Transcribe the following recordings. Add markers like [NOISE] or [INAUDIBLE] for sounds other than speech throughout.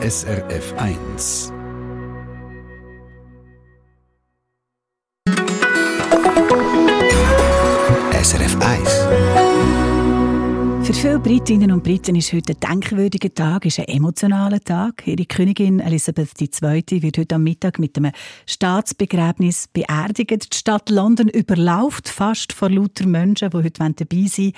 SRF 1. viele Britinnen und Briten ist heute ein denkwürdiger Tag, ist ein emotionaler Tag. Ihre Königin Elisabeth II. wird heute am Mittag mit einem Staatsbegräbnis beerdigt. Die Stadt London überlauft fast vor lauter Menschen, die heute dabei sein wollen.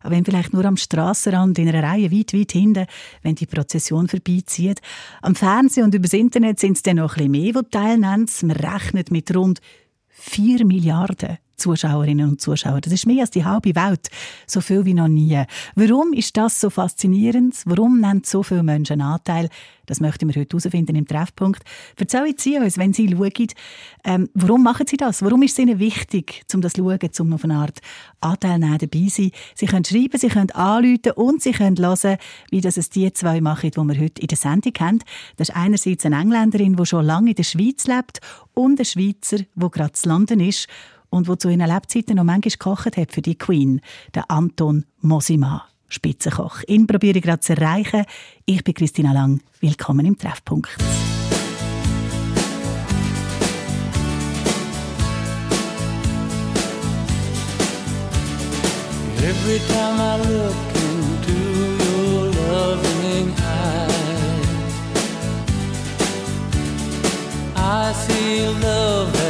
Aber wenn vielleicht nur am Strassenrand in einer Reihe weit, weit hinten, wenn die Prozession vorbeizieht. Am Fernsehen und übers Internet sind es dann noch ein bisschen mehr, die teilnehmen. Man rechnet mit rund 4 Milliarden Zuschauerinnen und Zuschauer. Das ist mehr als die halbe Welt. So viel wie noch nie. Warum ist das so faszinierend? Warum nehmen so viele Menschen Anteil? Das möchten wir heute herausfinden im Treffpunkt. Erzählen Sie uns, wenn Sie schauen, ähm, warum machen Sie das? Warum ist es Ihnen wichtig, um das zu schauen, um auf eine Art Anteil nehmen, dabei sein? Sie können schreiben, Sie können anrufen und Sie können hören, wie das es die zwei machen, die wir heute in der Sendung haben. Das ist einerseits eine Engländerin, die schon lange in der Schweiz lebt und ein Schweizer, der gerade zu London ist und wo zu ihren Lebzeiten noch manchmal gekocht hat für die Queen, der Anton Mosima, Spitzenkoch. Ihn probiere ich gerade zu erreichen. Ich bin Christina Lang. Willkommen im Treffpunkt. Every time I look into your loving eyes, I see love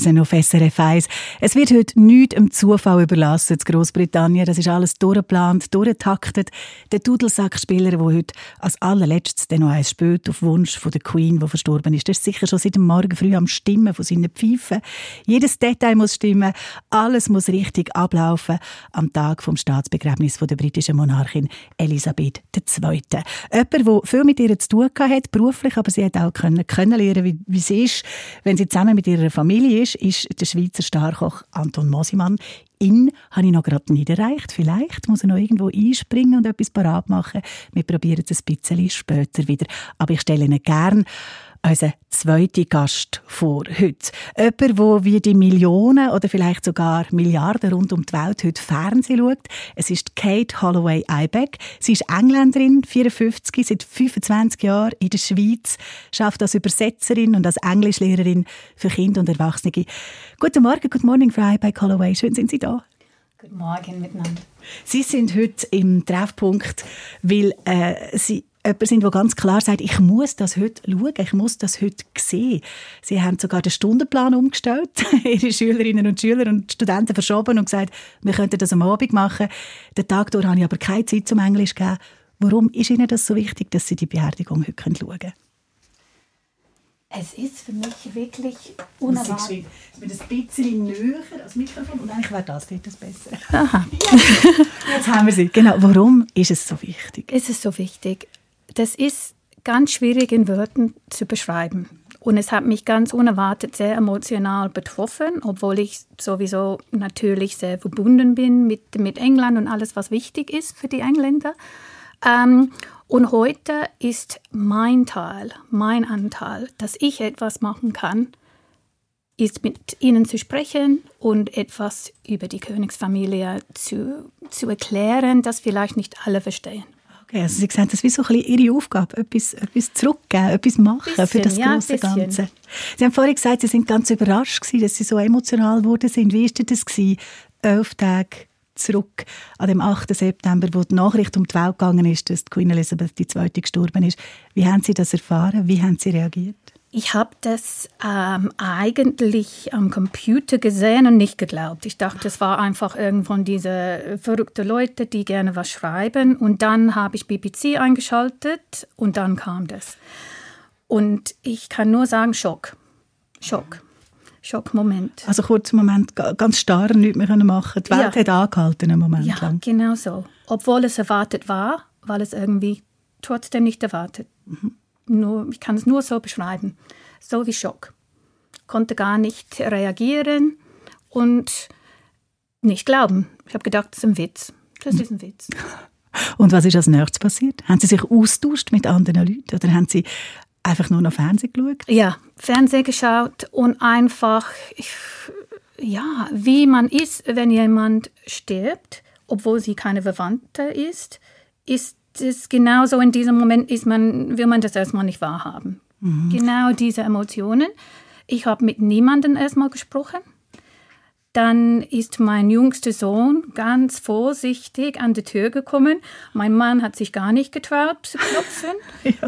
Roy Orbison auf SRF 1. Es wird heute nichts im Zufall überlassen zu Großbritannien. Das ist alles durchgeplant, durchgetaktet. Der Dudelsackspieler, der heute als allerletztes dann noch eins spielt, auf Wunsch von der Queen, die verstorben ist, der ist sicher schon seit dem Morgen früh am Stimmen von seinen Pfeifen. Jedes Detail muss stimmen, alles muss richtig ablaufen am Tag vom Staatsbegräbnis von der britischen Monarchin Elisabeth II. Jemand, der viel mit ihr zu tun hat, beruflich, aber sie hat auch können, können lernen, wie, wie sie ist, wenn sie zusammen mit ihrer Familie ist, ist der Schweizer Starkoch Anton Mosimann. Ihn habe ich noch gerade nicht erreicht. Vielleicht muss er noch irgendwo einspringen und etwas parat machen. Wir probieren es ein bisschen später wieder. Aber ich stelle ihn gerne unser zweiter Gast vor heute. Jemand, der wie die Millionen oder vielleicht sogar Milliarden rund um die Welt heute Fernsehen schaut. Es ist Kate Holloway Ibeck. Sie ist Engländerin, 54, seit 25 Jahren in der Schweiz, schafft als Übersetzerin und als Englischlehrerin für Kinder und Erwachsene. Guten Morgen, good morning, Frau Ibeck Holloway. Schön sind Sie da. Guten Morgen miteinander. Sie sind heute im Treffpunkt, weil äh, Sie jemand sind, der ganz klar sagt, ich muss das heute schauen, ich muss das heute sehen. Sie haben sogar den Stundenplan umgestellt, [LAUGHS] ihre Schülerinnen und Schüler und Studenten verschoben und gesagt, wir könnten das am Abend machen. Den Tag durch habe ich aber keine Zeit zum Englisch gegeben. Warum ist Ihnen das so wichtig, dass Sie die Beerdigung heute schauen können? Es ist für mich wirklich unerwartet. Ich bin ein bisschen näher als Mikrofon und eigentlich wäre das dort das besser. Aha. [LAUGHS] Jetzt haben wir sie. Genau. Warum ist es so wichtig? Es ist so wichtig. Das ist ganz schwierig in Worten zu beschreiben. Und es hat mich ganz unerwartet sehr emotional betroffen, obwohl ich sowieso natürlich sehr verbunden bin mit, mit England und alles, was wichtig ist für die Engländer. Ähm, und heute ist mein Teil, mein Anteil, dass ich etwas machen kann, ist mit ihnen zu sprechen und etwas über die Königsfamilie zu, zu erklären, das vielleicht nicht alle verstehen. Okay, also Sie sehen, das ist wie so ein bisschen Ihre Aufgabe, etwas, etwas zurückgeben, etwas machen Bisschen, für das große. Ganze. Sie haben vorhin gesagt, Sie sind ganz überrascht gewesen, dass Sie so emotional geworden sind. Wie war das gewesen, elf Tage zurück an dem 8. September, wo die Nachricht um die Welt gegangen ist, dass Queen Elizabeth II. gestorben ist. Wie haben Sie das erfahren? Wie haben Sie reagiert? Ich habe das ähm, eigentlich am Computer gesehen und nicht geglaubt. Ich dachte, es war einfach irgendwann diese verrückten Leute, die gerne was schreiben. Und dann habe ich BBC eingeschaltet und dann kam das. Und ich kann nur sagen, Schock. Schock. Schockmoment. Also kurz Moment, ga- ganz starr, nichts mehr können machen. Die Welt Ja. hat angehalten einen Moment Ja, lang. genau so. Obwohl es erwartet war, weil es irgendwie trotzdem nicht erwartet. Nur, ich kann es nur so beschreiben. So wie Schock. Konnte gar nicht reagieren und nicht glauben. Ich habe gedacht, das ist ein Witz. Das ist ein Witz. [LAUGHS] Und was ist als nächstes passiert? Haben Sie sich austauscht mit anderen Leuten oder haben Sie einfach nur noch Fernsehen geschaut? Ja, Fernsehen geschaut und einfach, ich, ja, wie man ist, wenn jemand stirbt, obwohl sie keine Verwandte ist, ist es genauso in diesem Moment, ist man, will man das erstmal nicht wahrhaben. Genau diese Emotionen. Ich habe mit niemandem erstmal gesprochen. Dann ist mein jüngster Sohn ganz vorsichtig an die Tür gekommen. Mein Mann hat sich gar nicht getraut zu klopfen. [LAUGHS]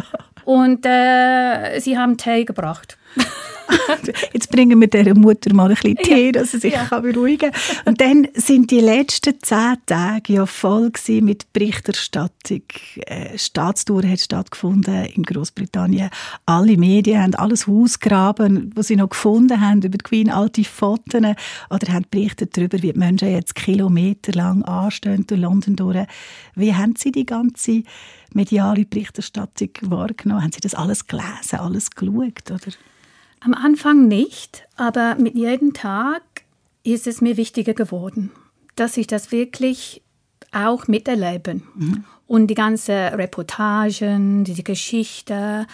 Und äh, sie haben Tee gebracht. [LAUGHS] [LAUGHS] Jetzt bringen wir dieser Mutter mal ein bisschen Tee, dass sie sich Ja. kann beruhigen kann. Und dann sind die letzten zehn Tage ja voll mit Berichterstattung. Äh, Staatstour hat stattgefunden in Großbritannien. Alle Medien haben alles ausgraben, was sie noch gefunden haben über die Queen, alte Fotos oder haben berichtet darüber, wie die Menschen jetzt kilometerlang anstehen durch London durch. Wie haben Sie die ganze mediale Berichterstattung wahrgenommen? Haben Sie das alles gelesen, alles geschaut? Oder? Am Anfang nicht, aber mit jedem Tag ist es mir wichtiger geworden, dass ich das wirklich auch miterleben. Und die ganze Reportagen, diese Geschichte,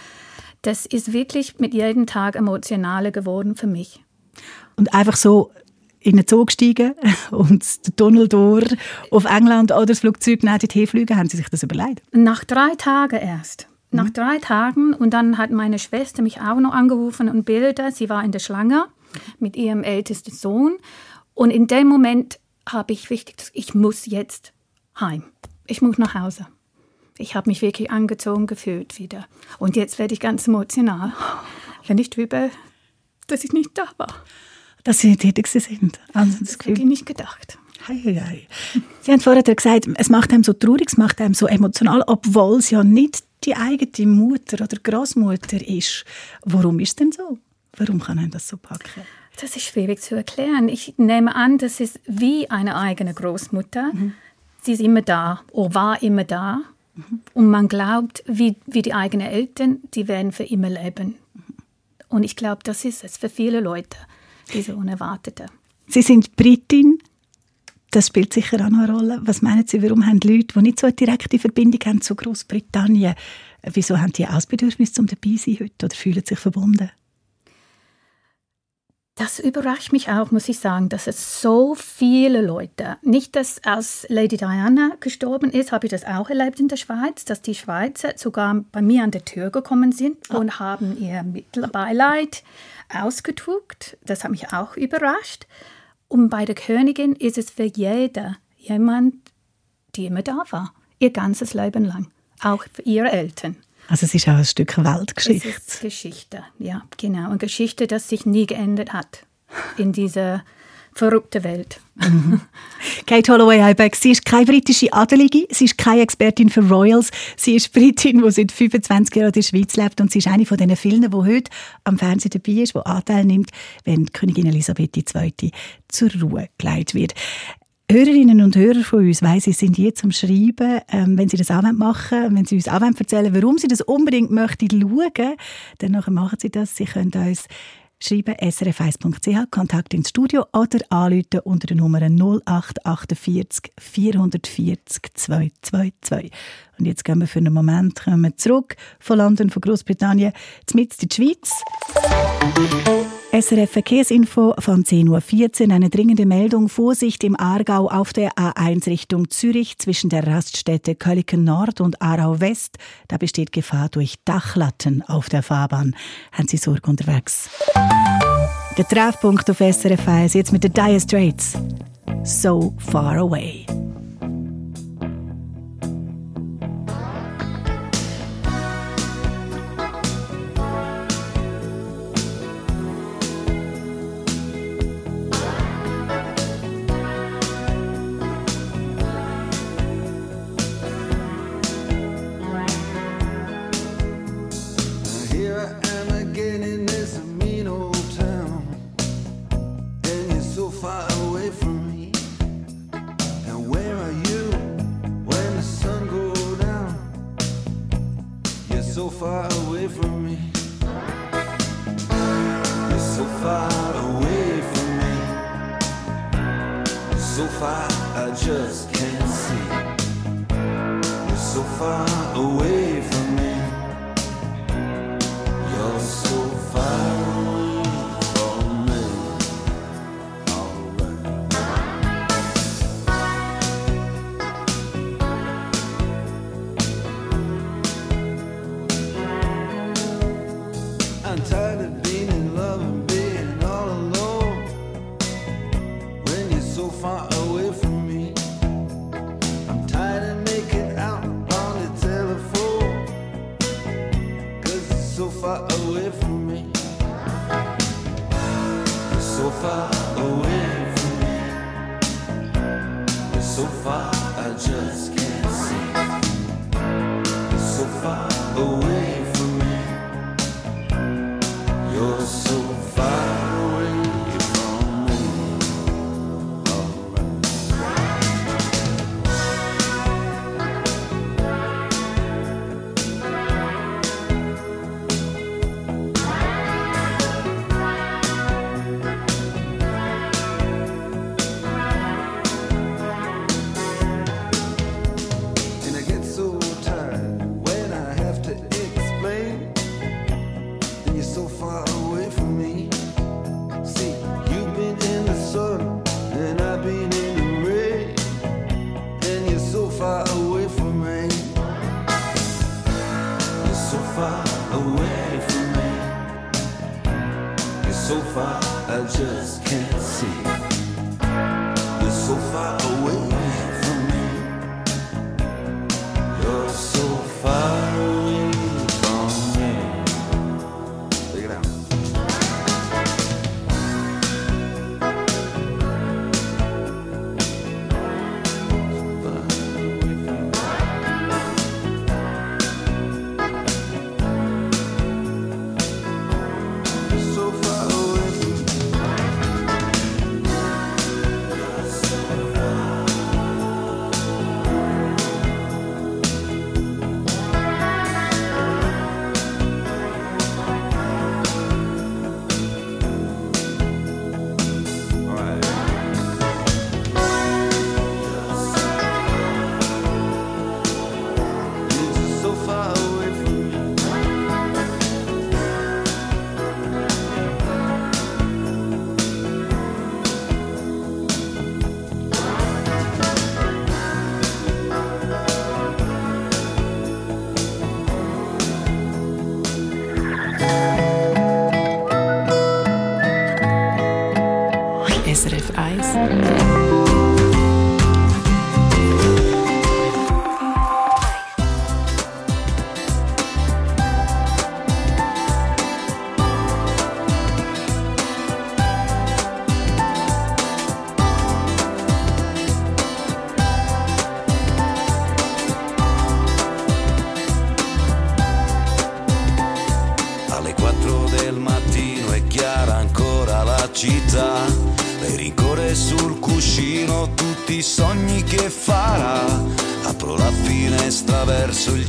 das ist wirklich mit jedem Tag emotionaler geworden für mich. Und einfach so in den Zug steigen [LAUGHS] und den Tunnel durch auf England oder das Flugzeug neben dorthin fliegen, haben Sie sich das überlegt? Nach drei Tagen erst. Nach drei Tagen und dann hat meine Schwester mich auch noch angerufen und Bilder. Sie war in der Schlange mit ihrem ältesten Sohn. Und in dem Moment habe ich wichtig, ich muss jetzt heim. Ich muss nach Hause. Ich habe mich wirklich angezogen gefühlt wieder. Und jetzt werde ich ganz emotional, [LAUGHS] wenn ich drüber dass ich nicht da war. Dass Sie tätig sind. Also das Gefühl, ich nicht gedacht. Hei, hei. Sie haben vorher gesagt, es macht einem so traurig, es macht einem so emotional, obwohl es ja nicht die eigene Mutter oder Großmutter ist. Warum ist denn so? Warum kann einem das so packen? Das ist schwierig zu erklären. Ich nehme an, das ist wie eine eigene Großmutter. Sie ist immer da oder war immer da. Und man glaubt, wie, wie die eigenen Eltern, die werden für immer leben. Und ich glaube, das ist es für viele Leute, diese Unerwartete. Sie sind Britin. Das spielt sicher auch noch eine Rolle. Was meinen Sie, warum haben Leute, die nicht so eine direkte Verbindung haben zu Großbritannien, wieso haben die auch das Bedürfnis, zum dabei zu sein heute oder fühlen sich verbunden? Das überrascht mich auch, muss ich sagen, dass es so viele Leute, nicht dass als Lady Diana gestorben ist, habe ich das auch erlebt in der Schweiz, dass die Schweizer sogar bei mir an der Tür gekommen sind und haben ihr Mittelbeileid ausgedruckt. Das hat mich auch überrascht. Und bei der Königin ist es für jeder jemand, die immer da war, ihr ganzes Leben lang, auch für ihre Eltern. Also es ist auch ein Stück Es Weltgeschichte. ist Geschichte, ja, genau. Und Geschichte, das sich nie geändert hat in dieser verrückten Welt. [LAUGHS] Kate Holloway-Heibeck, sie ist keine britische Adelige, sie ist keine Expertin für Royals, sie ist Britin, die seit 25 Jahren in der Schweiz lebt und sie ist eine von den vielen, die heute am Fernsehen dabei ist, die Anteil nimmt, wenn Königin Elisabeth II. zur Ruhe geleitet wird. Hörerinnen und Hörer von uns, weiss ich, sind jetzt am Schreiben, ähm, wenn sie das auch machen wenn sie uns auch erzählen warum sie das unbedingt möchten schauen, dann machen sie das. Sie können uns schreiben srf1.ch, Kontakt ins Studio oder anrufen unter der Nummer 0848 440 222. Und jetzt gehen wir für einen Moment zurück von London, von Großbritannien, mit in die Schweiz. SRF Verkehrsinfo von 10.14 Uhr. Eine dringende Meldung. Vorsicht im Aargau auf der A1 Richtung Zürich zwischen der Raststätte Köliken Nord und Aarau West. Da besteht Gefahr durch Dachlatten auf der Fahrbahn. Haben Sie Sorge unterwegs? Der Treffpunkt auf SRF 1 jetzt mit den Dire Straits. So far away. I just can't finestra verso il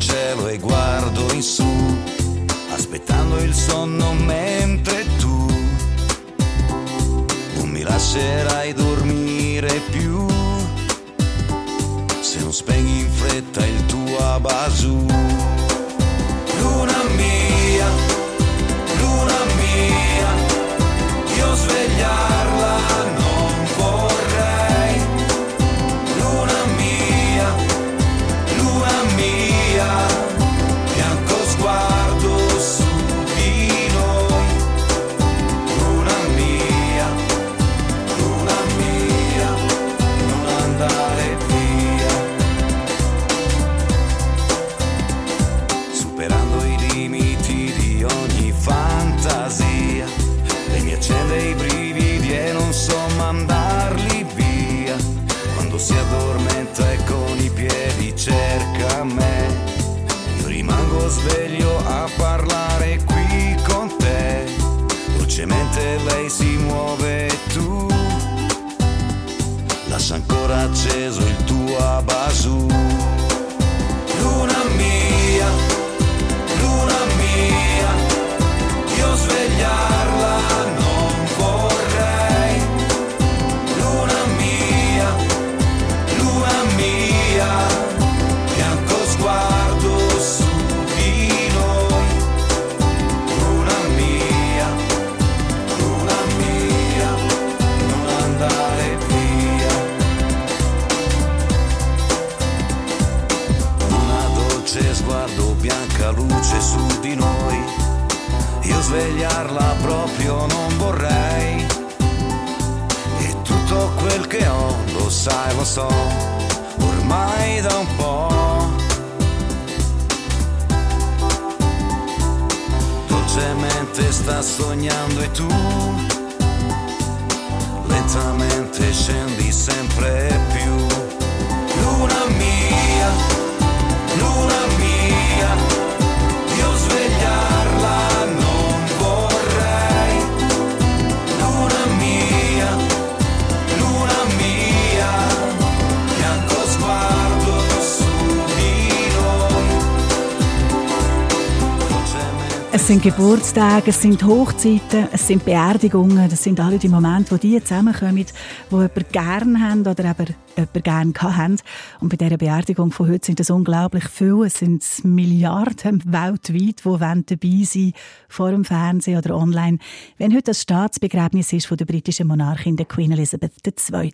Geburtstage, es sind Hochzeiten, es sind Beerdigungen, das sind alle die Momente, wo die zusammenkommen, die jemand gern haben oder eben jemand gern haben. Und bei dieser Beerdigung von heute sind es unglaublich viele. Es sind Milliarden weltweit, die wollen dabei sein vor dem Fernsehen oder online, wenn heute das Staatsbegräbnis ist von der britischen Monarchin der Queen Elizabeth II.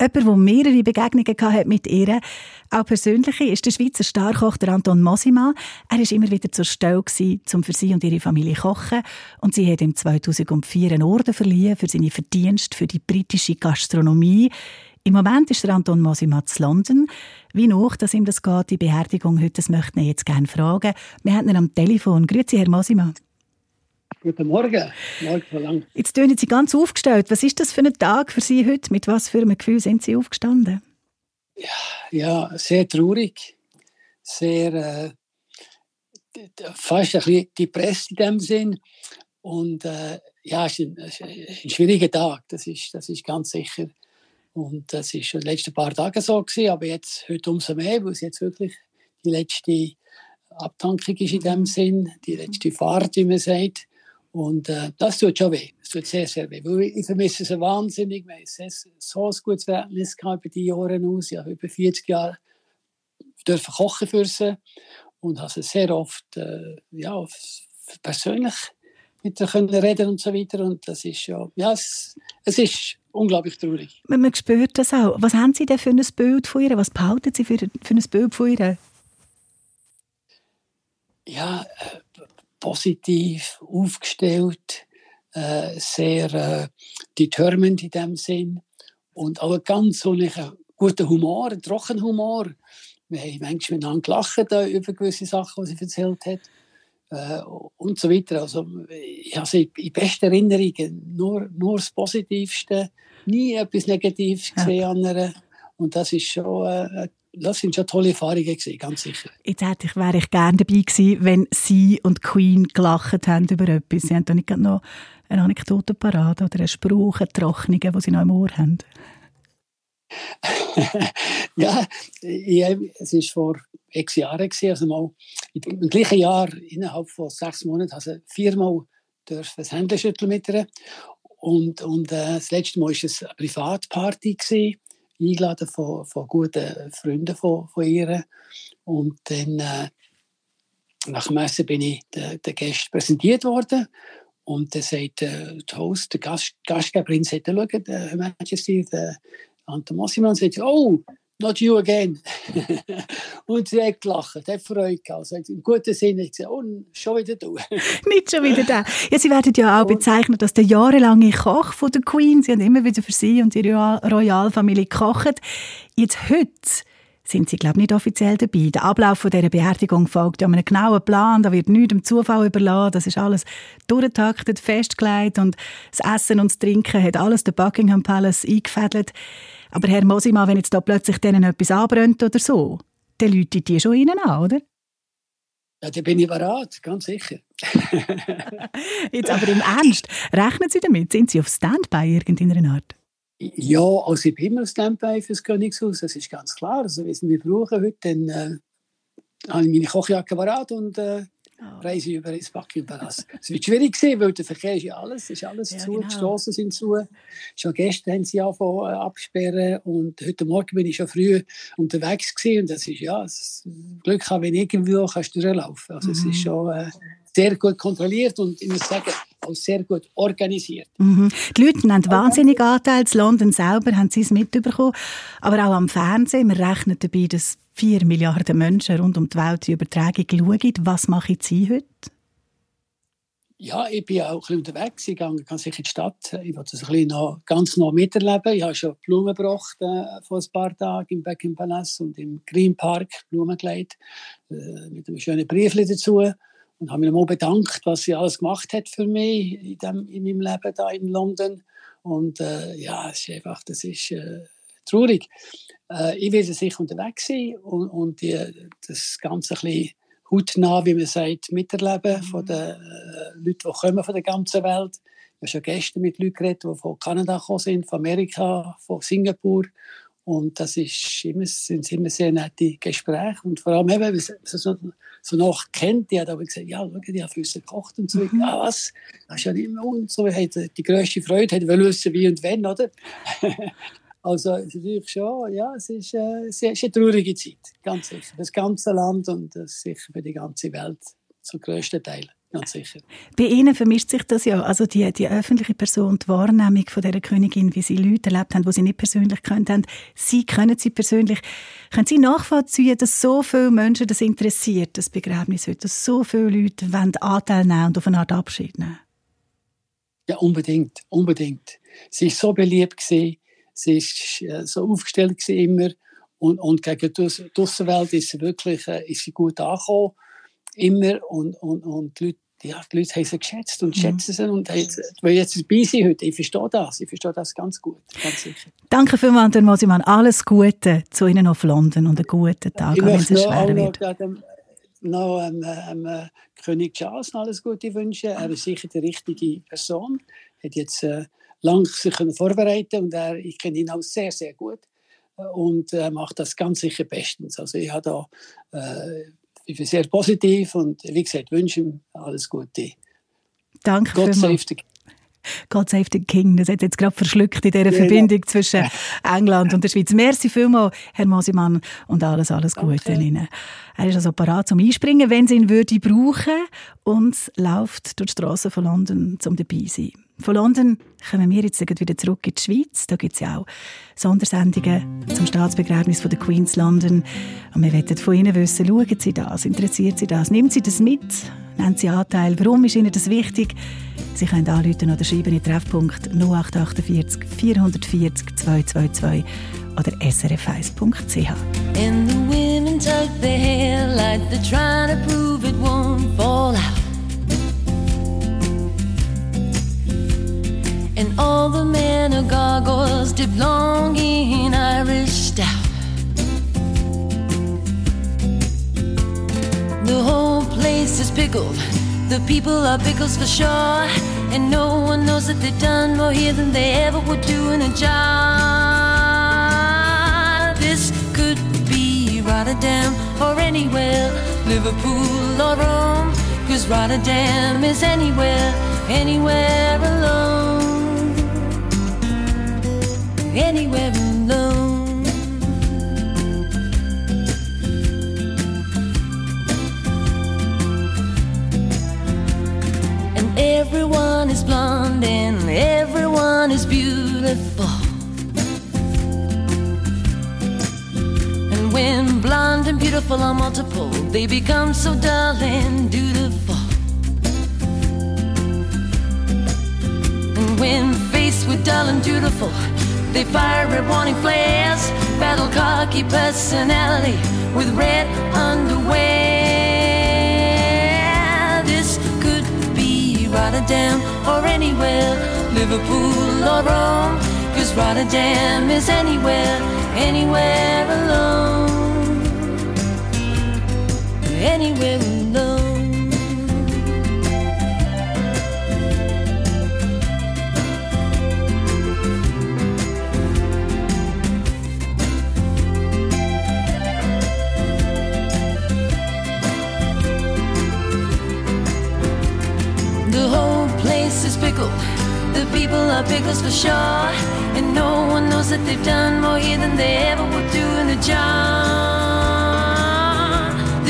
Jemand, der mehrere Begegnungen hatte mit ihr, auch persönliche, ist der Schweizer Starkoch Anton Mosima. Er ist immer wieder zur Stelle um für sie und ihre Familie zu kochen. Und sie hat ihm 2004 einen Orden verliehen für seine Verdienste für die britische Gastronomie. Im Moment ist der Anton Mosima zu London. Wie noch, dass ihm das geht, die Beerdigung heute, das möchten wir jetzt gerne fragen. Wir haben ihn am Telefon. Grüezi, Herr Mosima. Guten Morgen. Morgen. Jetzt tönen Sie ganz aufgestellt. Was ist das für ein Tag für Sie heute? Mit was für einem Gefühl sind Sie aufgestanden? Ja, sehr traurig. Sehr, äh, fast ein bisschen depressiv in dem Sinn. Und äh, ja, es ist ein, ein schwieriger Tag, das ist, das ist ganz sicher. Und das ist schon die letzten paar Tage so gewesen, aber jetzt heute umso mehr, weil es jetzt wirklich die letzte Abtankung ist in dem Sinn, die letzte Fahrt, wie man sagt. Und äh, das tut schon weh. Es tut sehr, sehr weh. Weil ich vermisse es wahnsinnig. Wir haben so ein gutes Verhältnis über die Jahre aus. Ich habe über 40 Jahre dürfen kochen für sie und habe sie sehr oft äh, ja, persönlich mit ihr können reden und so weiter. Und das ist ja, ja es, es ist unglaublich traurig. Man, man spürt das auch. Was haben Sie denn für ein Bild von ihr? Was behalten Sie für, für ein Bild von ihr? ja, äh, positiv aufgestellt, äh, sehr äh, determined in dem Sinn und auch einen ganz so einen guten Humor, einen trockenen Humor. Wir haben manchmal miteinander gelacht äh, über gewisse Sachen, die sie erzählt hat äh, und so weiter. Also ich habe sie in besten Erinnerungen nur, nur das Positivste, nie etwas Negatives gesehen ja. an ihr. Und das ist schon äh, das sind schon tolle Erfahrungen gewesen, ganz sicher. Jetzt hätte ich, wäre ich gerne dabei gewesen, wenn Sie und Queen gelacht haben über etwas. Sie haben da nicht noch eine Anekdote parat oder einen Spruch, eine Trocknung, die Sie noch im Ohr haben. [LAUGHS] ja, ich, es war vor x Jahren, also mal im gleichen Jahr, innerhalb von sechs Monaten, also viermal durch das Händchen schütteln mit ihr. Und, und äh, das letzte Mal war es eine Privatparty. Gewesen eingeladen von, von guten Freunden von, von ihr. Und dann äh, nach dem Essen bin ich den, den Gästen präsentiert worden. Und dann sagt äh, der Host, der Gast, Gastgeberin, sagt, schau, der Majesty, der Anton Mossimann, sagt, oh, not you again. [LAUGHS] und sie hat gelacht, hat Freude gehabt. Also Im guten Sinne gesagt, oh, schon wieder du. [LAUGHS] Nicht schon wieder da. Ja, sie werden ja auch bezeichnet als der jahrelange Koch von der Queen. Sie haben immer wieder für sie und ihre Royalfamilie gekocht. Jetzt heute sind sie, glaube ich, nicht offiziell dabei. Der Ablauf von dieser Beerdigung folgt ja einem genauen Plan. Da wird nichts dem Zufall überlassen. Das ist alles durchgetaktet, festgelegt und das Essen und das Trinken hat alles der Buckingham Palace eingefädelt. Aber Herr Mosima, wenn jetzt da plötzlich denen etwas anbrennt oder so, dann läutet die schon Ihnen an, oder? Ja, da bin ich bereit, ganz sicher. [LAUGHS] jetzt aber im Ernst, rechnen Sie damit? Sind Sie auf Standby irgendeiner Art? Ja, also ich bin immer Standby für das Königshaus, das ist ganz klar. Also wenn Sie mich brauchen heute, dann äh, habe ich meine Kochjacke bereit und äh, reise über ins Buckingham-Palast. es wird schwierig gewesen, weil der Verkehr ist ja alles, ist alles ja, zu, genau. die Straßen sind zu. Schon gestern haben sie angefangen äh, absperren und heute Morgen bin ich schon früh unterwegs gewesen und das ist ja, das Glück haben, wenn irgendwo kannst du durchlaufen. Also mhm. es ist mhm. schon äh, sehr gut kontrolliert und ich muss sagen, auch sehr gut organisiert. Mhm. Die Leute haben wahnsinnig Anteil. In London selber haben sie es mitbekommen. Aber auch am Fernsehen. Wir rechnen dabei, dass vier Milliarden Menschen rund um die Welt die Übertragung schauen. Was machen Sie heute? Ja, ich bin auch ein bisschen unterwegs. Ich gehe ganz sicher in die Stadt. Ich will das ein bisschen noch, ganz noch miterleben. Ich habe schon Blumen gebracht äh, vor ein paar Tagen im Buckingham Palace und im Green Park Blumen gelegt. Äh, mit einem schönen Brief dazu. Und habe mich mal bedankt, was sie alles gemacht hat für mich in, dem, in meinem Leben da in London. Und äh, ja, es ist einfach, das ist äh, traurig. Äh, ich werde sicher unterwegs sein und, und die, das Ganze ein bisschen hautnah, wie man sagt, miterleben mhm. von den äh, Leuten, die kommen von der ganzen Welt. Ich habe schon gestern mit Leuten geredet, die von Kanada gekommen sind, von Amerika, von Singapur. Und das ist immer, sind immer sehr nette Gespräche. Und vor allem, wenn man so, so noch kennt, die hat aber gesagt, ja, schau, die haben für uns gekocht und so. Mhm. Ja, was? Das ist ja immer und so. Hat die grösste Freude, hat wissen, wie und wenn, oder? [LAUGHS] Also es ist natürlich schon, ja, es ist, äh, es ist eine traurige Zeit, ganz sicher. Für das ganze Land und das sicher für die ganze Welt zum grössten Teil. Ganz sicher. Bei Ihnen vermischt sich das ja, also die, die öffentliche Person, die Wahrnehmung von dieser Königin, wie Sie Leute erlebt haben, die Sie nicht persönlich kennt haben. Sie können Sie persönlich. Können Sie nachvollziehen, dass so viele Menschen das interessiert, das Begräbnis heute, dass so viele Leute wollen Anteil nehmen und auf eine Art Abschied nehmen? Ja, unbedingt, unbedingt. Sie ist so beliebt gewesen. Sie ist äh, so aufgestellt immer und, und gegen die Außenwelt ist sie wirklich äh, ist sie gut angekommen immer und, und, und die Leute die Leute haben sie geschätzt und mhm. schätzen sie und weil jetzt dabei sind heute, ich verstehe das, ich verstehe das ganz gut, ganz sicher. Danke vielmals, Herr Mosimann, alles Gute zu Ihnen auf London und einen guten Tag, ich wenn es schwer wird. Noch, noch ähm, ähm, König Charles alles Gute wünschen, er ist sicher die richtige Person, hat jetzt äh, lang sich vorbereiten und er, ich kenne ihn auch sehr, sehr gut äh, und er macht das ganz sicher bestens. Also ich habe da, äh, ich bin sehr positiv und wie gesagt, wünsche ihm alles Gute. Danke Gott the God Save the King. Das hat jetzt gerade verschluckt in dieser ja, Verbindung ja. zwischen [LAUGHS] England und der Schweiz. Merci vielmals, Herr Mosimann, und alles, alles Gute Ihnen. Er ist also parat zum Einspringen, wenn Sie ihn würde brauchen und läuft durch die Straßen von London, um dabei zu sein. Von London kommen wir jetzt wieder zurück in die Schweiz. Da gibt es ja auch Sondersendungen zum Staatsbegräbnis von der Queen's London. Und wir wollen von Ihnen wissen, schauen Sie das, interessiert Sie das, nehmen Sie das mit Nehmen Sie Anteil. Warum ist Ihnen das wichtig? Sie können anrufen oder schreiben in Treffpunkt 0848 440 222 oder srf1.ch. And the women tuck their hair like they're trying to prove And all the men are gargoyles dipped long in Irish stout. The whole place is pickled. The people are pickles for sure. And no one knows that they've done more here than they ever would do in a job. This could be Rotterdam or anywhere, Liverpool or Rome. Cause Rotterdam is anywhere, anywhere alone. Anywhere alone. And everyone is blonde and everyone is beautiful. And when blonde and beautiful are multiple, they become so dull and dutiful. And when faced with dull and dutiful, they fire red warning flares, battle cocky personality with red underwear. This could be Rotterdam or anywhere, Liverpool or Rome. Cause Rotterdam is anywhere, anywhere alone. Anywhere alone. Pickled. The people are pickles for sure. And no one knows that they've done more here than they ever would do in a job.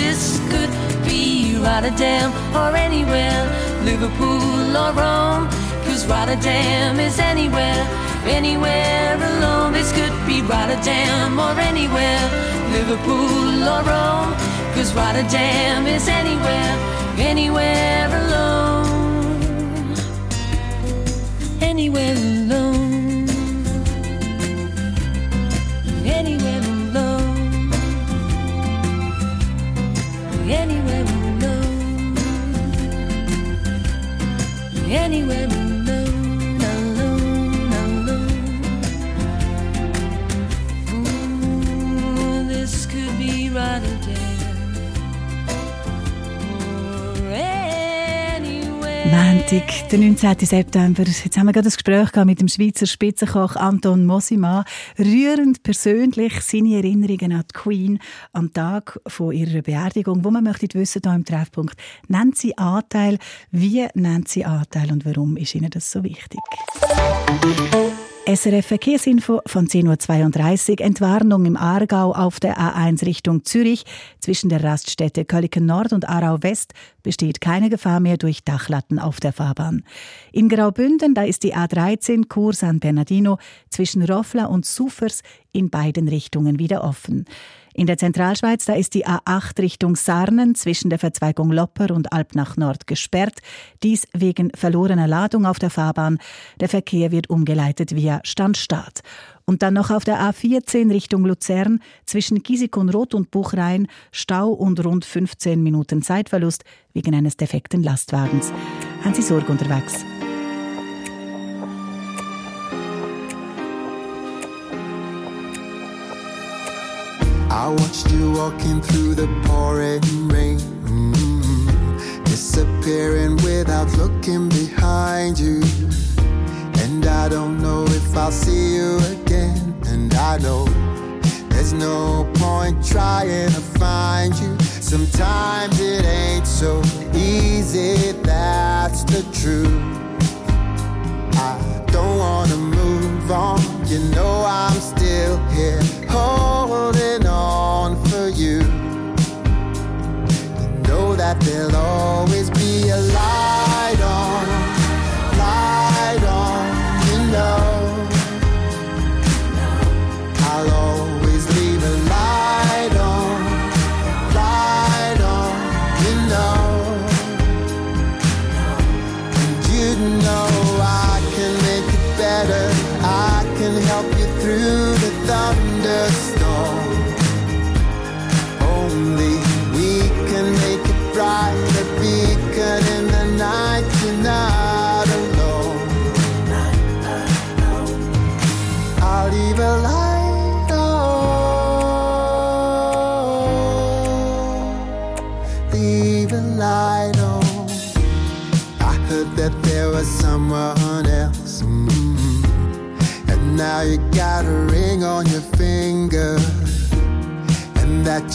This could be Rotterdam or anywhere, Liverpool or Rome. Cause Rotterdam is anywhere, anywhere alone. This could be Rotterdam or anywhere, Liverpool or Rome. Cause Rotterdam is anywhere, anywhere alone anywhere alone. Anywhere alone. Anywhere alone. Anywhere alone. Montag, der 19. September. Jetzt haben wir gerade ein Gespräch mit dem Schweizer Spitzenkoch Anton Mosimann. Rührend persönlich seine Erinnerungen an die Queen am Tag von ihrer Beerdigung, wo man möchte wissen hier im Treffpunkt. Nennt sie Anteil? Wie nennt sie Anteil und warum ist Ihnen das so wichtig? SRF Verkehrsinfo von 10.32 Uhr. Entwarnung im Aargau auf der A1 Richtung Zürich. Zwischen der Raststätte Kölliken Nord und Aarau West besteht keine Gefahr mehr durch Dachlatten auf der Fahrbahn. In Graubünden, da ist die A13 Chur San Bernardino zwischen Roffla und Sufers in beiden Richtungen wieder offen. In der Zentralschweiz, da ist die A8 Richtung Sarnen zwischen der Verzweigung Lopper und Alp nach Nord gesperrt. Dies wegen verlorener Ladung auf der Fahrbahn. Der Verkehr wird umgeleitet via Standstart. Und dann noch auf der A14 Richtung Luzern zwischen Giesikonroth und Buchrein Stau und rund 15 Minuten Zeitverlust wegen eines defekten Lastwagens. Haben Sie Sorge unterwegs? I watched you walking through the pouring rain, mm, disappearing without looking behind you. And I don't know if I'll see you again. And I know there's no point trying to find you. Sometimes it ain't so easy, that's the truth. I don't wanna move on. You know I'm still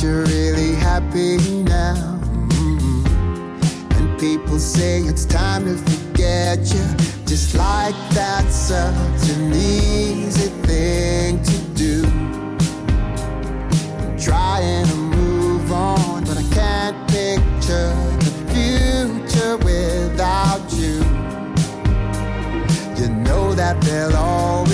you're really happy now. mm. And people say it's time to forget you. Just like that's such an easy thing to do. I'm trying to move on, but I can't picture the future without you. You know that they'll always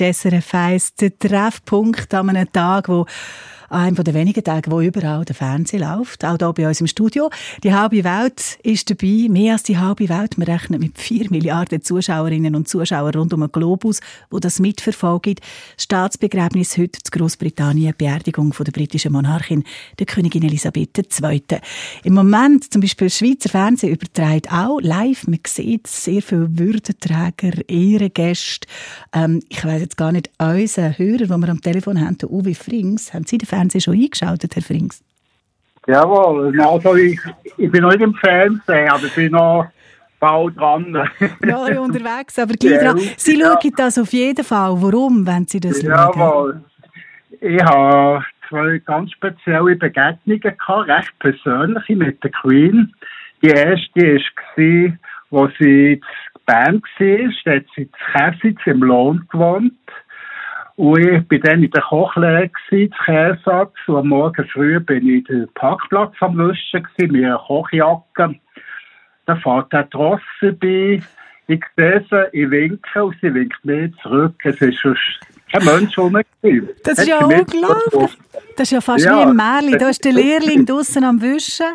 ist SRF 1, der Treffpunkt an einem Tag, wo an einem der wenigen Tage, wo überall der Fernseher läuft, auch hier bei uns im Studio. Die halbe Welt ist dabei, mehr als die halbe Welt. Wir rechnen mit 4 [LAUGHS] Milliarden Zuschauerinnen und Zuschauern rund um den Globus, wo das mitverfolgen. Das Staatsbegräbnis heute in Großbritannien, Beerdigung von der britischen Monarchin, der Königin Elisabeth II. Im Moment zum Beispiel Schweizer Fernsehen überträgt auch live. Man sieht sehr viele Würdenträger, Ehrengäste. Ähm, ich weiß jetzt gar nicht, unseren Hörer, den wir am Telefon haben, der Uwe Frings, haben Sie den Fernsehen schon eingeschaltet, Herr Frings? Jawohl, also ich, ich bin nicht im Fernsehen, aber ich bin noch bald dran. [LAUGHS] Ja, unterwegs, aber gleich dran. Sie ja. schauen das auf jeden Fall. Warum, wenn Sie das schauen? Jawohl. Ich habe zwei ganz spezielle Begegnungen gehabt, recht persönliche mit der Queen. Die erste war, wo sie in Bern war, da hat sie in Käsitz im Lohn gewohnt. Und ich war dann in der Kochlehre, in Käsatz. Und am Morgen früh bin ich den Parkplatz am Wischen, mit einer Kochjacke. Da fährt der Tross vorbei. Ich sehe sie, ich winke und sie winkt mir zurück. Es ist schon kein Mensch rum. Das ist ja unglaublich. Das ist ja fast Ja. wie im Märchen. Da ist der [LAUGHS] Lehrling draussen am Wischen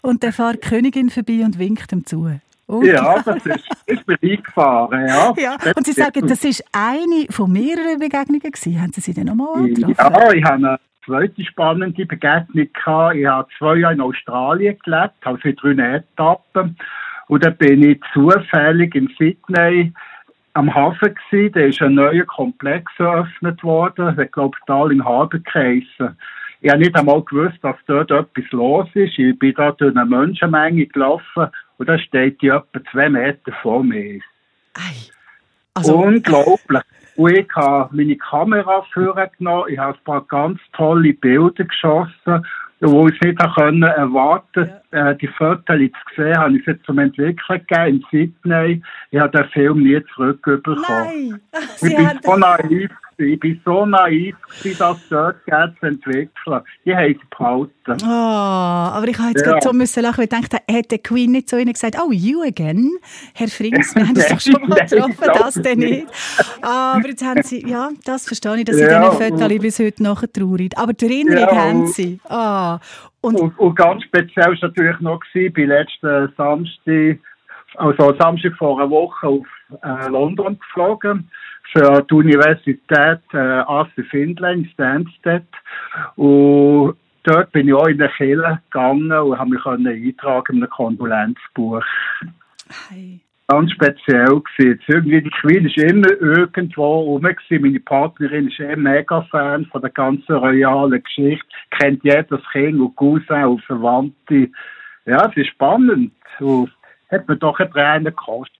und dann fährt die Königin vorbei und winkt ihm zu. Ja, das ist, ich bin eingefahren, ja. [LAUGHS] Ja, und Sie sagen, das ist eine von mehreren Begegnungen gewesen. Haben Sie sie denn nochmal getroffen? Ja, ich habe eine zweite spannende Begegnung gehabt. Ich habe zwei Jahre in Australien gelebt, also in drei Etappen. Und dann bin ich zufällig in Sydney am Hafen gewesen. Da ist ein neuer Komplex eröffnet worden. Ich glaube, Darling Harbour geheissen. Ich habe nicht einmal gewusst, dass dort etwas los ist. Ich bin da durch eine Menschenmenge gelaufen und da steht die etwa zwei Meter vor mir. Also- Unglaublich. Und ich habe meine Kamera vorgenommen, ich habe ein paar ganz tolle Bilder geschossen, wo ich nicht können erwarten äh, Die Fotos zu sehen, habe ich sie zum Entwickeln gegeben in Sydney. Ich habe den Film nie zurückbekommen. Ich Sie bin so naiv Ich war so naiv, gewesen, das jetzt zu entwickeln. Die haben sie behalten. Oh, aber ich habe jetzt Ja. gerade so müssen lachen, weil ich dachte, hätte Queen nicht zu ihnen gesagt, oh, you again, Herr Frings, wir haben uns [LAUGHS] doch schon mal getroffen, das denn nicht. Aber jetzt haben sie, ja, das verstehe ich, dass sie Ja, diesen Fotos bis heute nachher traurig. Aber die Erinnerung Ja, haben sie. Ah, und, Und, und ganz speziell war natürlich noch gewesen, bei letzten Samstag, also Samstag vor einer Woche auf äh, London geflogen für die Universität äh, Arthur Findlay in Stansted. Und dort bin ich auch in der Kirche gegangen und habe mich eintragen in einem Kondolenzbuch. hey. Ganz speziell gewesen. Irgendwie die Queen ist immer irgendwo rum gewesen. Meine Partnerin ist eh mega Fan von der ganzen royalen Geschichte. Kennt jedes Kind und Cousin und Verwandte. Ja, es ist spannend. Und hat mir doch eine Träne gekostet.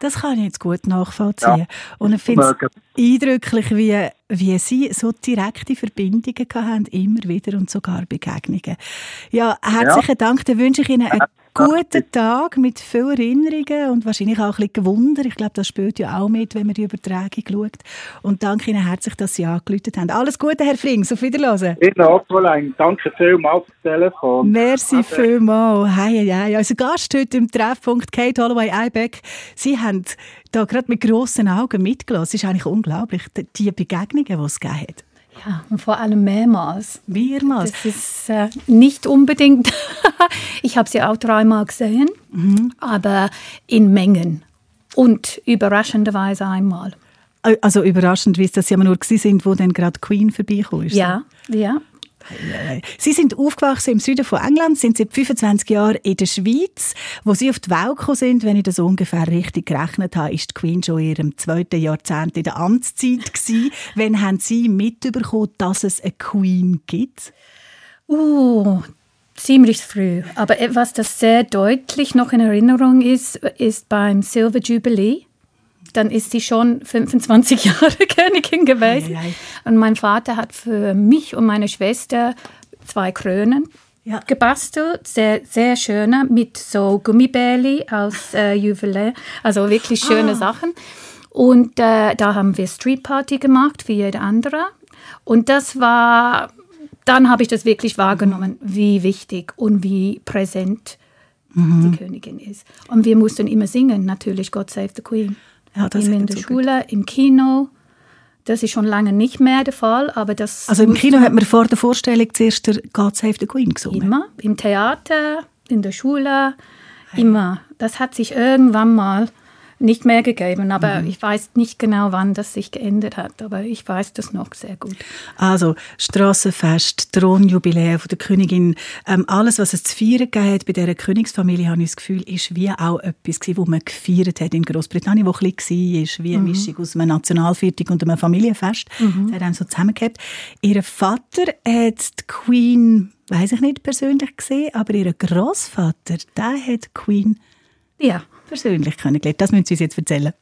Das kann ich jetzt gut nachvollziehen. Ja. Und ich finde es eindrücklich, wie, wie Sie so direkte Verbindungen haben, immer wieder und sogar Begegnungen. Ja, herzlichen Dank. Dann wünsche ich Ihnen einen guten Tag mit vielen Erinnerungen und wahrscheinlich auch ein bisschen Wunder. Ich glaube, das spielt ja auch mit, wenn man die Übertragung schaut. Und danke Ihnen herzlich, dass Sie angerufen haben. Alles Gute, Herr Frings. Auf Wiederhören. Ihnen auch, Fräulein. Danke vielmals fürs Telefon. Merci vielmals. Hey, hey, hey. Unser Gast heute im Treffpunkt, Kate Holloway-Eibeck, Sie haben da gerade mit grossen Augen mitgelassen. Es ist eigentlich unglaublich, die- Begegnungen, die es gegeben hat. Ja, und vor allem mehrmals. Mehrmals. Das ist äh, nicht unbedingt. [LAUGHS] ich habe sie auch dreimal gesehen, aber in Mengen. Und überraschenderweise einmal. Also überraschend, wie es dass Sie aber nur gewesen sind, wo dann gerade Queen vorbeigekommen ist. Ja, ja. Sie sind aufgewachsen im Süden von England, sind seit 25 Jahren in der Schweiz. Wo Sie auf die Welt gekommen sind, wenn ich das ungefähr richtig gerechnet habe, ist die Queen schon in ihrem zweiten Jahrzehnt in der Amtszeit gewesen. [LAUGHS] Wann haben Sie mitbekommen, dass es eine Queen gibt? Uh, ziemlich früh. Aber etwas, das sehr deutlich noch in Erinnerung ist, ist beim Silver Jubilee. Dann ist sie schon 25 [LAUGHS] Jahre Königin gewesen. Ei, ei. Und mein Vater hat für mich und meine Schwester zwei Krönen Ja. gebastelt, sehr, sehr schöne, mit so Gummibärli aus äh, Juwelier, also wirklich schöne Sachen. Und äh, da haben wir Street Party gemacht, wie jeder andere. Und das war, dann habe ich das wirklich wahrgenommen, wie wichtig und wie präsent die Königin ist. Und wir mussten immer singen, natürlich God Save the Queen. Ja, das in der Schule, im Kino. Das ist schon lange nicht mehr der Fall, aber das Also im Kino hat man vor der Vorstellung zuerst der God Save the Queen gesungen. Immer, im Theater, in der Schule, immer. Das hat sich irgendwann mal nicht mehr gegeben, aber ich weiß nicht genau, wann das sich geändert hat, aber ich weiß das noch sehr gut. Also Strassenfest, Thronjubiläum von der Königin, ähm, alles, was es zu feiern hat bei dieser Königsfamilie, habe ich das Gefühl, ist wie auch etwas was man gefeiert hat in Großbritannien, wo ein bisschen war, ist wie eine Mischung aus einem Nationalviertel und einem Familienfest. Das hat einem so zusammengehabt. Ihr Vater hat die Queen, weiß ich nicht persönlich gesehen, aber ihr Großvater, der hat die Queen Ja. Persönlich kennengelernt. Das müssen Sie uns jetzt erzählen.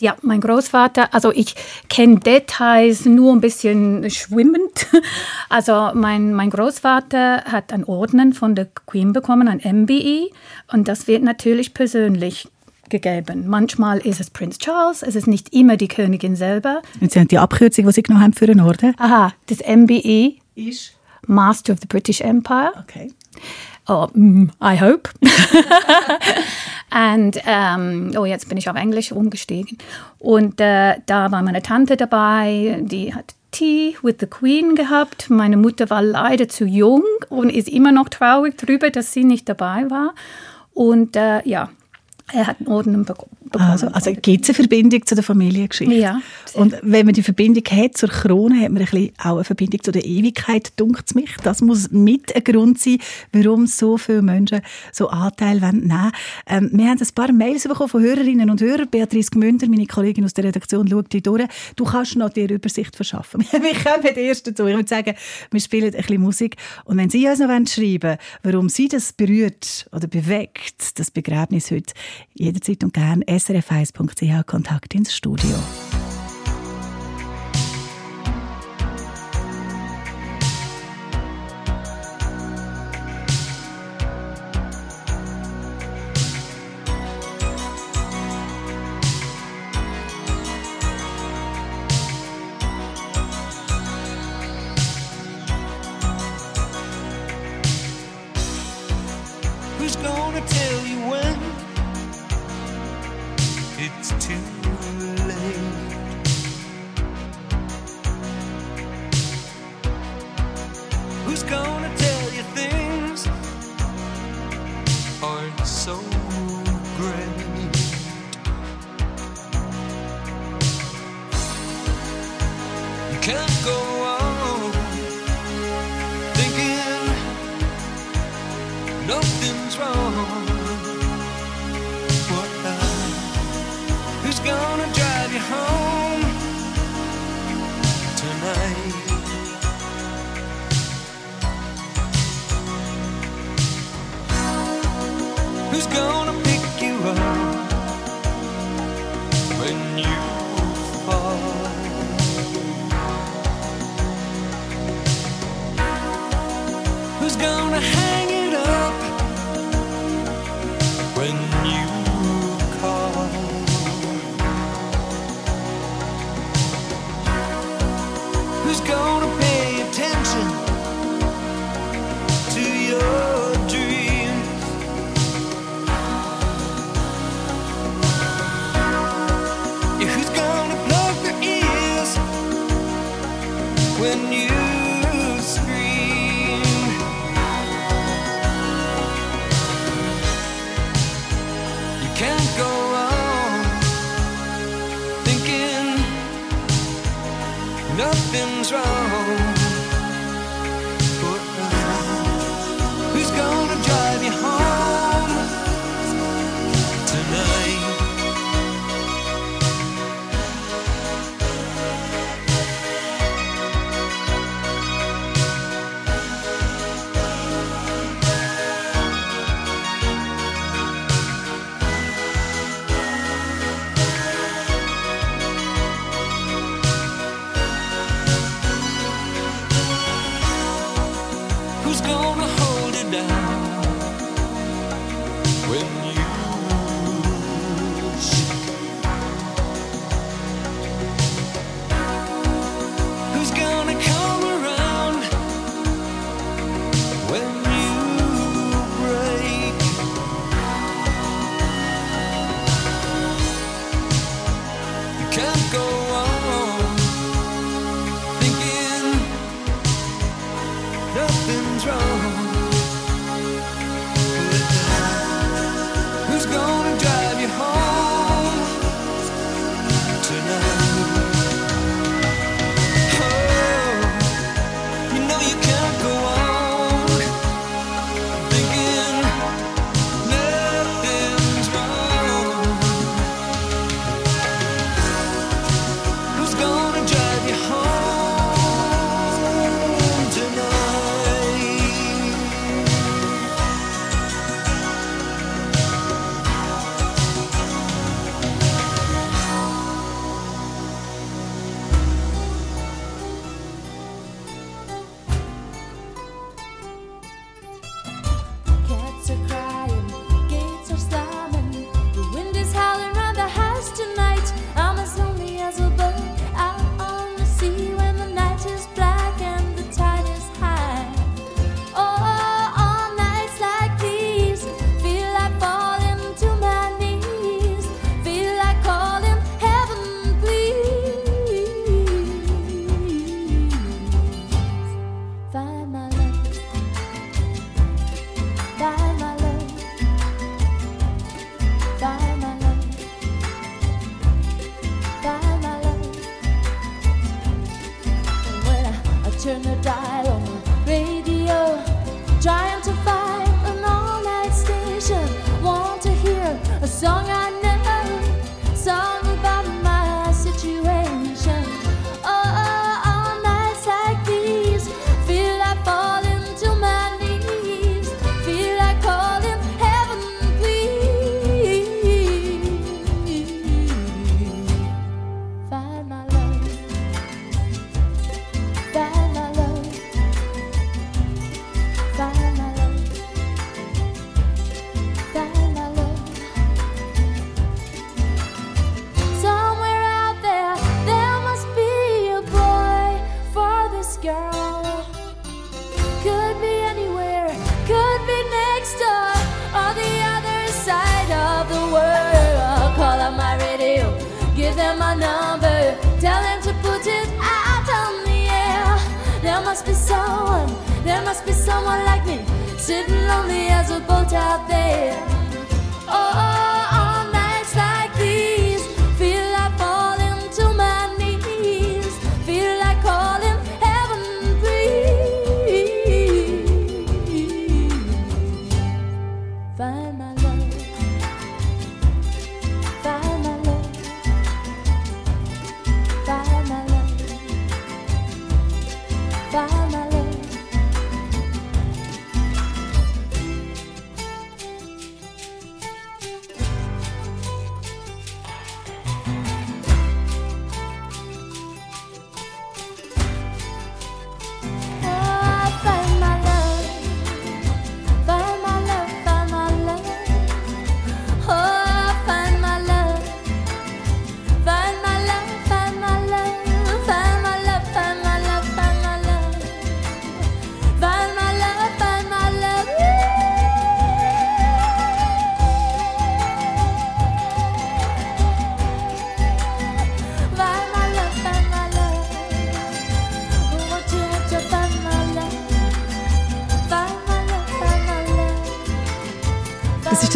Ja, mein Großvater, also ich kenne Details nur ein bisschen schwimmend. [LAUGHS] Also mein, mein Großvater hat einen Orden von der Queen bekommen, ein MBE, und das wird natürlich persönlich gegeben. Manchmal ist es Prinz Charles, es ist nicht immer die Königin selber. Jetzt haben die Abkürzung, die Sie genommen haben für einen Orden. Aha, das MBE, Ist? Master of the British Empire. Okay. Oh, mm, I hope. [LAUGHS] Und, ähm, oh, jetzt bin ich auf Englisch umgestiegen. Und äh, da war meine Tante dabei, die hat Tea with the Queen gehabt. Meine Mutter war leider zu jung und ist immer noch traurig darüber, dass sie nicht dabei war. Und äh, ja, er hat einen Orden bek bekommen. Also, also gibt es eine Verbindung zu der Familiengeschichte? Ja. Und wenn man die Verbindung hat zur Krone, hat man ein bisschen auch eine Verbindung zu der Ewigkeit, dunkt mich. Das muss mit ein Grund sein, warum so viele Menschen so Anteil wollen nehmen ähm, Wir haben ein paar Mails bekommen von Hörerinnen und Hörern. Beatrice Gmünder, meine Kollegin aus der Redaktion, schaut die durch. Du kannst noch dir Übersicht verschaffen. [LAUGHS] wir kommen erst dazu. Ich würde sagen, wir spielen ein bisschen Musik. Und wenn Sie uns noch schreiben wollen, warum Sie das berührt oder bewegt, das Begräbnis heute, jederzeit und gern srf1.ch Kontakt ins Studio. Nothing's wrong. When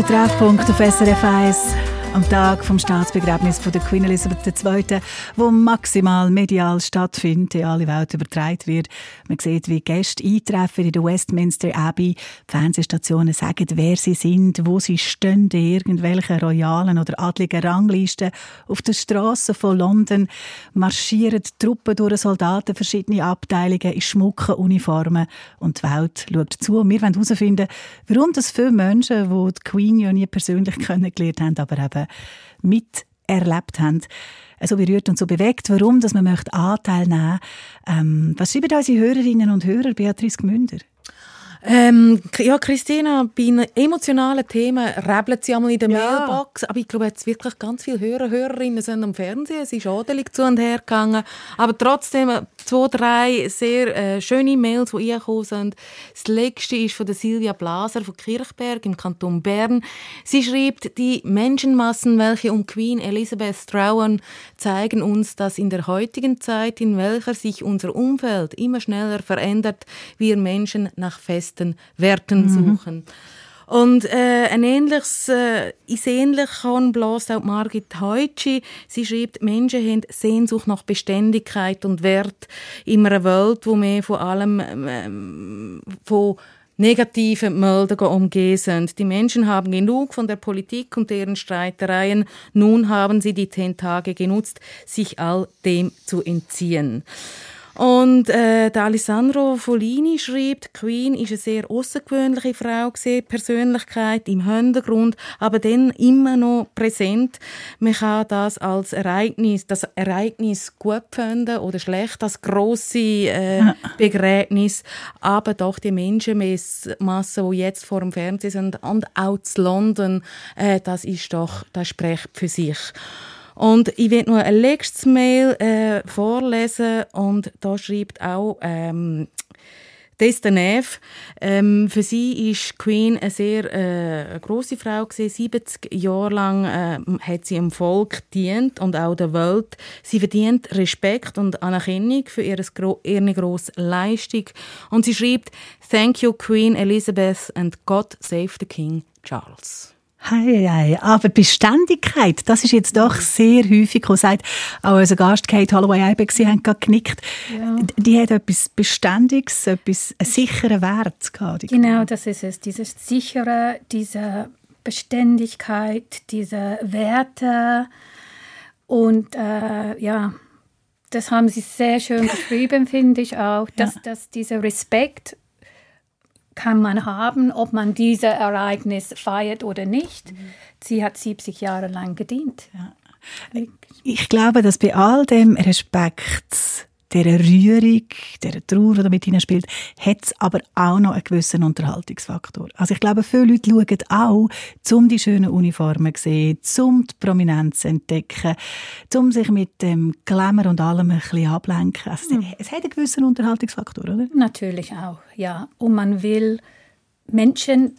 Treffpunkt auf SRF 1 am Tag vom Staatsbegräbnis von der Queen Elizabeth II., wo maximal medial stattfindet, in alle Welt übertragen wird. Man sieht, wie Gäste eintreffen in der Westminster Abbey. Fernsehstationen sagen, wer sie sind, wo sie stehen, in irgendwelchen royalen oder adligen Ranglisten. Auf den Strassen von London marschieren Truppen durch Soldaten, verschiedene Abteilungen in schmucken Uniformen und die Welt schaut zu. Wir wollen herausfinden, warum das viele Menschen, die die Queen ja nie persönlich [LAUGHS] kennengelernt haben, aber eben miterlebt haben, so berührt und so bewegt, warum dass man möchte Anteil nehmen ähm, Was schreiben unsere Hörerinnen und Hörer, Beatrice Gmünder? Ähm, ja, Christina, bei emotionalen Thema rebelt sie einmal in der Ja. Mailbox, aber ich glaube, jetzt wirklich ganz viele Hörer, Hörerinnen sind am Fernsehen, es ist ordentlich zu und her gegangen, aber trotzdem äh, zwei, drei sehr äh, schöne Mails, die eingekommen sind. Das letzte ist von der Silvia Blaser von Kirchberg im Kanton Bern. Sie schreibt, die Menschenmassen, welche um Queen Elizabeth trauern, zeigen uns, dass in der heutigen Zeit, in welcher sich unser Umfeld immer schneller verändert, wir Menschen nach festen Werten suchen. Und äh, ein ähnliches, äh, ins Ähnliche kann bloß auch Margit Heutschi. Sie schreibt, Menschen haben Sehnsucht nach Beständigkeit und Wert in einer Welt, wo mehr von allem ähm, von negativen Meldungen umgeben sind. Die Menschen haben genug von der Politik und deren Streitereien. Nun haben sie die zehn Tage genutzt, sich all dem zu entziehen. Und äh, der Alessandro Folini schreibt, Queen ist eine sehr außergewöhnliche Frau gesehen, Persönlichkeit im Hintergrund, aber dann immer noch präsent. Man kann das als Ereignis, das Ereignis gut finden oder schlecht, das große äh, Begräbnis, aber doch die Menschenmasse, die jetzt vor dem Fernsehen sind und auch zu London, äh, das ist doch, das spricht für sich. Und ich werde noch ein letztes Mail äh, vorlesen und da schreibt auch ähm, Destaneve. Ähm, für sie ist Queen eine sehr äh, grosse Frau gewesen. 70 Jahre lang äh, hat sie dem Volk dient und auch der Welt. Sie verdient Respekt und Anerkennung für ihre, gro ihre grosse Leistung. Und sie schreibt, Thank you Queen Elizabeth and God save the King Charles. Hei, hei. Aber Beständigkeit, das ist jetzt doch sehr häufig gesagt. Auch unser Gast Kate Holloway-Eibeck, Sie haben gerade genickt. Die hat etwas Beständiges, etwas, einen sicheren Wert gehabt. Genau, das ist es. Dieses sichere, diese Beständigkeit, diese Werte und äh, ja, das haben Sie sehr schön [LAUGHS] beschrieben, finde ich auch, dass, dass dieser Respekt kann man haben, ob man dieses Ereignis feiert oder nicht. Sie hat 70 Jahre lang gedient. Ich glaube, dass bei all dem Respekt, dieser Rührung, dieser Trauer, die mit hineinspielt, hat es aber auch noch einen gewissen Unterhaltungsfaktor. Also ich glaube, viele Leute schauen auch, um die schönen Uniformen zu sehen, um die Prominenz zu entdecken, um sich mit dem Glamour und allem ein bisschen ablenken. Also es hat einen gewissen Unterhaltungsfaktor, oder? Natürlich auch, ja. Und man will Menschen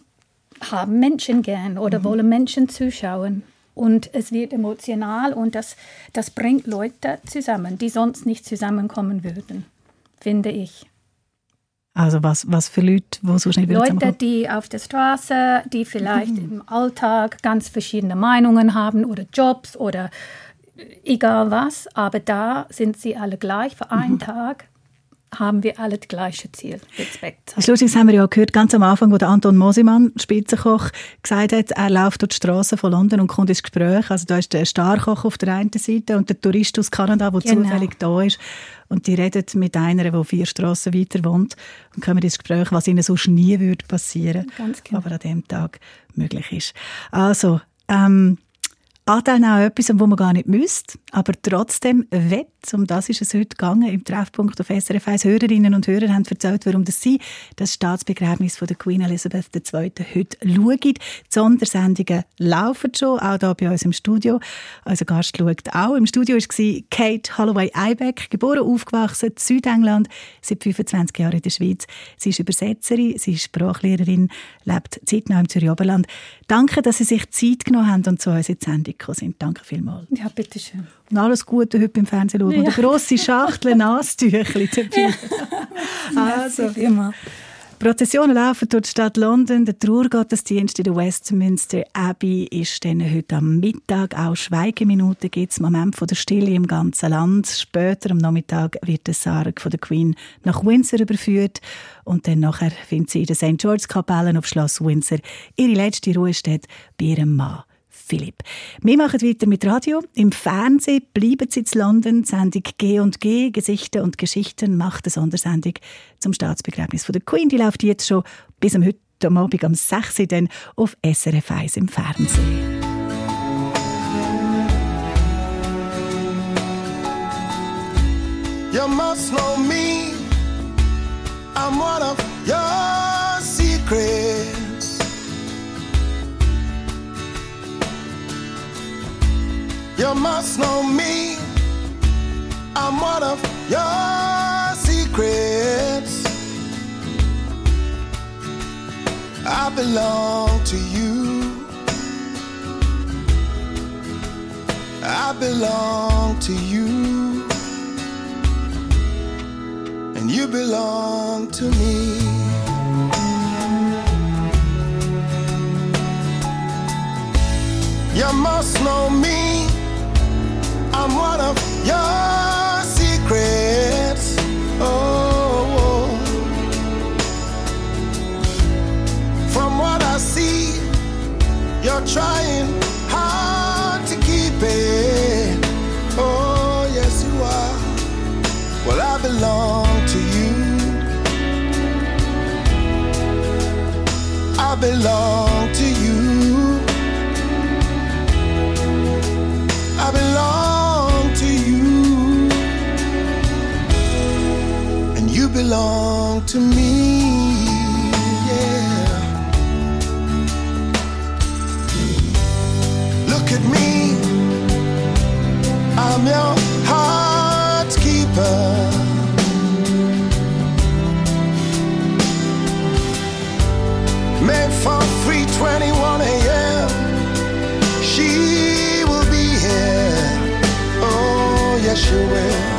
haben Menschen gern oder wollen Menschen zuschauen. Und es wird emotional und das, das bringt Leute zusammen, die sonst nicht zusammenkommen würden, finde ich. Also was, was für Leute, die so schnell Leute, die auf der Straße, die vielleicht im Alltag ganz verschiedene Meinungen haben oder Jobs oder egal was, aber da sind sie alle gleich. Für einen Tag haben wir alle das gleiche Ziel, Respekt. Lustig, das haben wir ja gehört, ganz am Anfang, wo der Anton Mosimann, Spitzenkoch, gesagt hat, er läuft durch die Straßen von London und kommt ins Gespräch. Also da ist der Starkoch auf der einen Seite und der Tourist aus Kanada, der Genau. zufällig da ist. Und die redet mit einer, die vier Straßen weiter wohnt und kommen ins Gespräch, was ihnen sonst nie würde passieren, Ganz genau. aber an dem Tag möglich ist. Also, ähm, Anteil auch etwas, wo man gar nicht müsste, aber trotzdem wett, um das ist es heute gegangen, im Treffpunkt auf SRF 1. Hörerinnen und Hörer haben erzählt, warum das sie das Staatsbegräbnis von der Queen Elizabeth II. heute schauen. Die Sondersendungen laufen schon, auch hier bei uns im Studio. Unser Gast schaut auch. Im Studio war Kate Holloway-Eibeck, geboren, aufgewachsen in Südengland, seit 25 Jahren in der Schweiz. Sie ist Übersetzerin, sie ist Sprachlehrerin, lebt zeitnah im Zürich Oberland. Danke, dass Sie sich Zeit genommen haben und zu uns in Sendung gekommen sind. Danke vielmals. Ja, bitteschön. Und alles Gute heute beim Fernsehen schauen. Und Ja. eine grosse Schachtel [LAUGHS] Nasentüchli dabei. [LAUGHS] also, immer. Prozessionen laufen durch die Stadt London. Der Trauergottesdienst in der Westminster Abbey ist dann heute am Mittag. Auch Schweigeminuten gibt es. Moment von der Stille im ganzen Land. Später am Nachmittag wird der Sarg von der Queen nach Windsor überführt. Und dann nachher findet sie in der St. George's Kapelle auf Schloss Windsor ihre letzte Ruhestätte bei ihrem Mann. Philipp. Wir machen weiter mit Radio. Im Fernsehen bleiben Sie in London. Die Sendung G und G, Gesichter und Geschichten, macht eine Sondersendung zum Staatsbegräbnis von der Queen. Die läuft jetzt schon bis am heute am Abend um 6 Uhr auf SRF 1 im Fernsehen. You must know me. I'm one of You must know me. I'm one of your secrets. I belong to you. I belong to you and you belong to me. You must know me. I'm one of your secrets. Oh, oh, from what I see, you're trying hard to keep it. Oh, yes, you are. Well, I belong to you. I belong belong to me. Yeah. Look at me. I'm your heart's keeper. Made for 321 a.m. She will be here. Oh, yes, she will.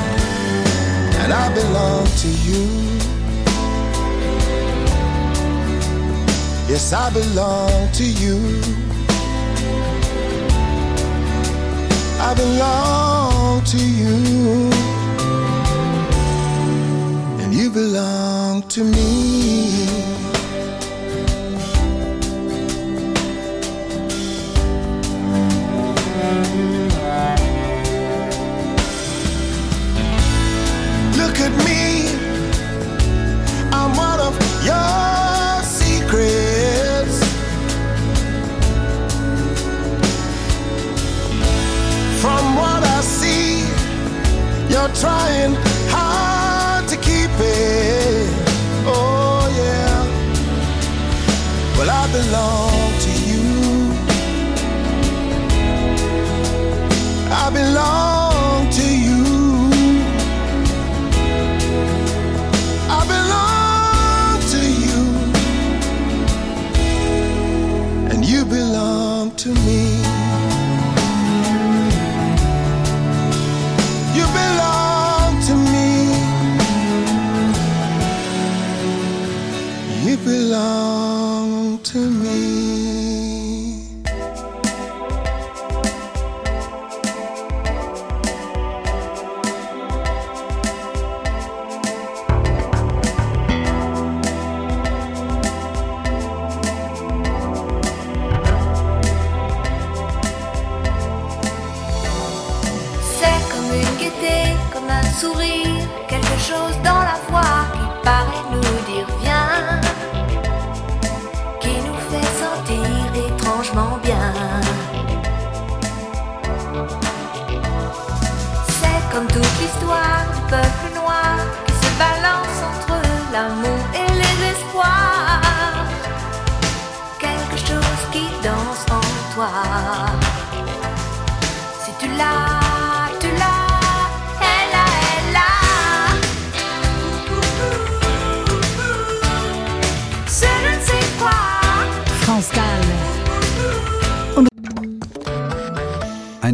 And I belong to you. Yes, I belong to you. I belong to you. And you belong to me. Your secrets. From what I see, you're trying hard to keep it. Oh, yeah. Well, I belong to you. I belong